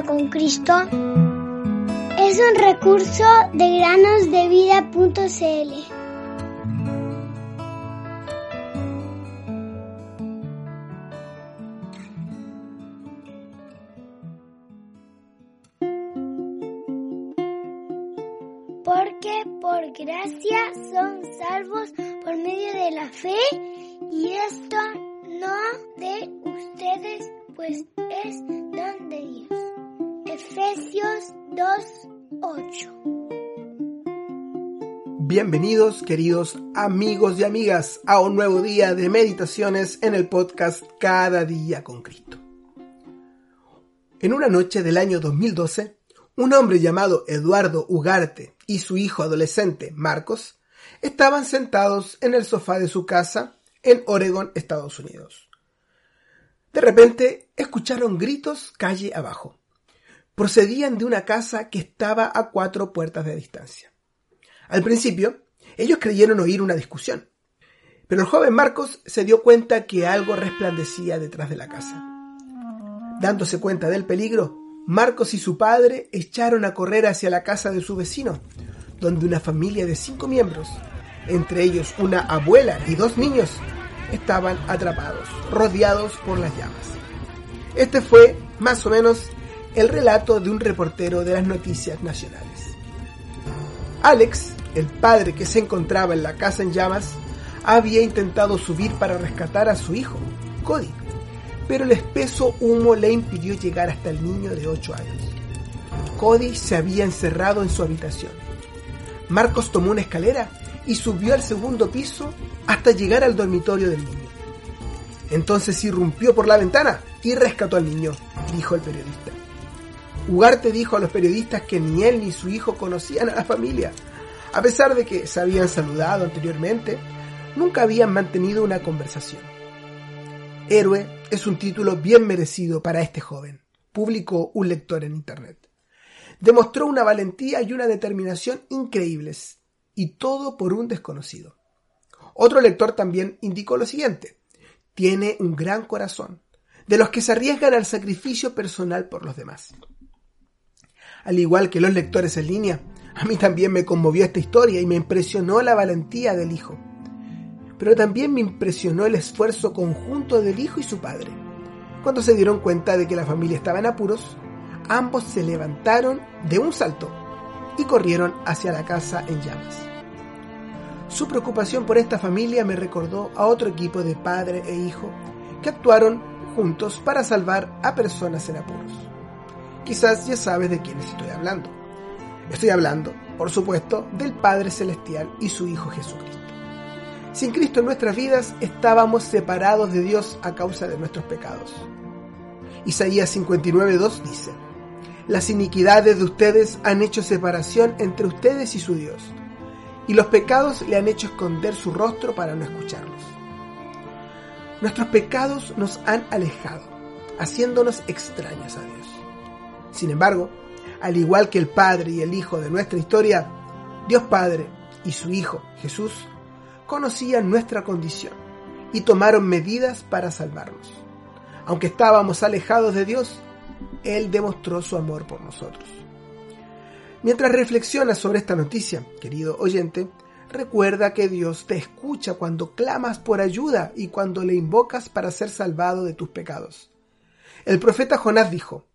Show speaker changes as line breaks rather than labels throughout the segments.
con Cristo es un recurso de granosdevida.cl. Porque por gracia son salvos por medio de la fe y esto no de ustedes, pues es. Efesios 2:8
Bienvenidos queridos amigos y amigas a un nuevo día de meditaciones en el podcast Cada día con Cristo. En una noche del año 2012, un hombre llamado Eduardo Ugarte y su hijo adolescente Marcos estaban sentados en el sofá de su casa en Oregon, Estados Unidos. De repente escucharon gritos calle abajo. Procedían de una casa que estaba a cuatro puertas de distancia. Al principio, ellos creyeron oír una discusión, pero el joven Marcos se dio cuenta que algo resplandecía detrás de la casa. Dándose cuenta del peligro, Marcos y su padre echaron a correr hacia la casa de su vecino, donde una familia de cinco miembros, entre ellos una abuela y dos niños, estaban atrapados, rodeados por las llamas. Este fue, más o menos, el relato de un reportero de las noticias nacionales. Alex, el padre que se encontraba en la casa en llamas, había intentado subir para rescatar a su hijo, Cody, pero el espeso humo le impidió llegar hasta el niño de 8 años. Cody se había encerrado en su habitación. Marcos tomó una escalera y subió al segundo piso hasta llegar al dormitorio del niño. Entonces irrumpió por la ventana y rescató al niño, dijo el periodista. Ugarte dijo a los periodistas que ni él ni su hijo conocían a la familia. A pesar de que se habían saludado anteriormente, nunca habían mantenido una conversación. Héroe es un título bien merecido para este joven, publicó un lector en Internet. Demostró una valentía y una determinación increíbles, y todo por un desconocido. Otro lector también indicó lo siguiente. Tiene un gran corazón, de los que se arriesgan al sacrificio personal por los demás. Al igual que los lectores en línea, a mí también me conmovió esta historia y me impresionó la valentía del hijo. Pero también me impresionó el esfuerzo conjunto del hijo y su padre. Cuando se dieron cuenta de que la familia estaba en apuros, ambos se levantaron de un salto y corrieron hacia la casa en llamas. Su preocupación por esta familia me recordó a otro equipo de padre e hijo que actuaron juntos para salvar a personas en apuros. Quizás ya sabes de quiénes estoy hablando. Estoy hablando, por supuesto, del Padre Celestial y su Hijo Jesucristo. Sin Cristo en nuestras vidas estábamos separados de Dios a causa de nuestros pecados. Isaías 59.2 dice, Las iniquidades de ustedes han hecho separación entre ustedes y su Dios, y los pecados le han hecho esconder su rostro para no escucharlos. Nuestros pecados nos han alejado, haciéndonos extraños a Dios. Sin embargo, al igual que el Padre y el Hijo de nuestra historia, Dios Padre y su Hijo, Jesús, conocían nuestra condición y tomaron medidas para salvarnos. Aunque estábamos alejados de Dios, Él demostró su amor por nosotros. Mientras reflexionas sobre esta noticia, querido oyente, recuerda que Dios te escucha cuando clamas por ayuda y cuando le invocas para ser salvado de tus pecados. El profeta Jonás dijo,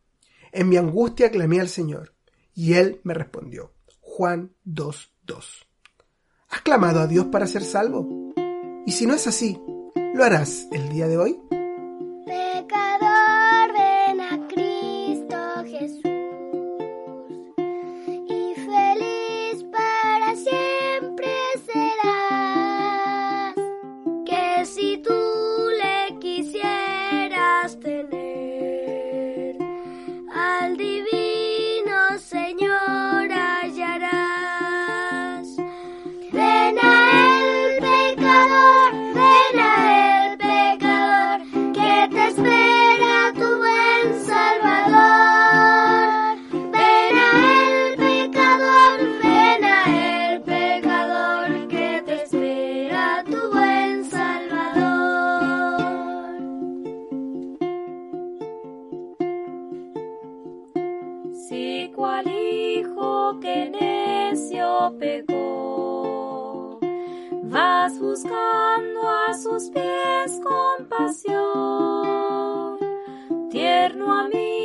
En mi angustia clamé al Señor, y Él me respondió. Juan 2.2. ¿Has clamado a Dios para ser salvo? Y si no es así, ¿lo harás el día de hoy?
lo.
Vas buscando a sus pies compasión, tierno amigo.